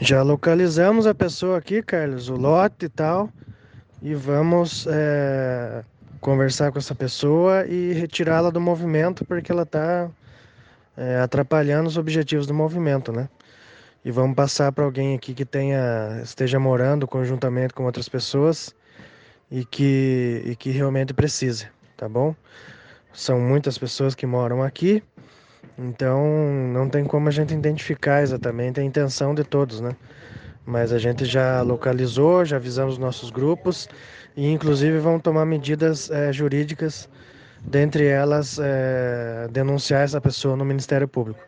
Já localizamos a pessoa aqui, Carlos, o lote e tal, e vamos é, conversar com essa pessoa e retirá-la do movimento porque ela está é, atrapalhando os objetivos do movimento, né? E vamos passar para alguém aqui que tenha esteja morando conjuntamente com outras pessoas e que, e que realmente precise, tá bom? São muitas pessoas que moram aqui, então não tem como a gente identificar exatamente a intenção de todos, né? Mas a gente já localizou, já avisamos nossos grupos e inclusive vão tomar medidas é, jurídicas, dentre elas é, denunciar essa pessoa no Ministério Público.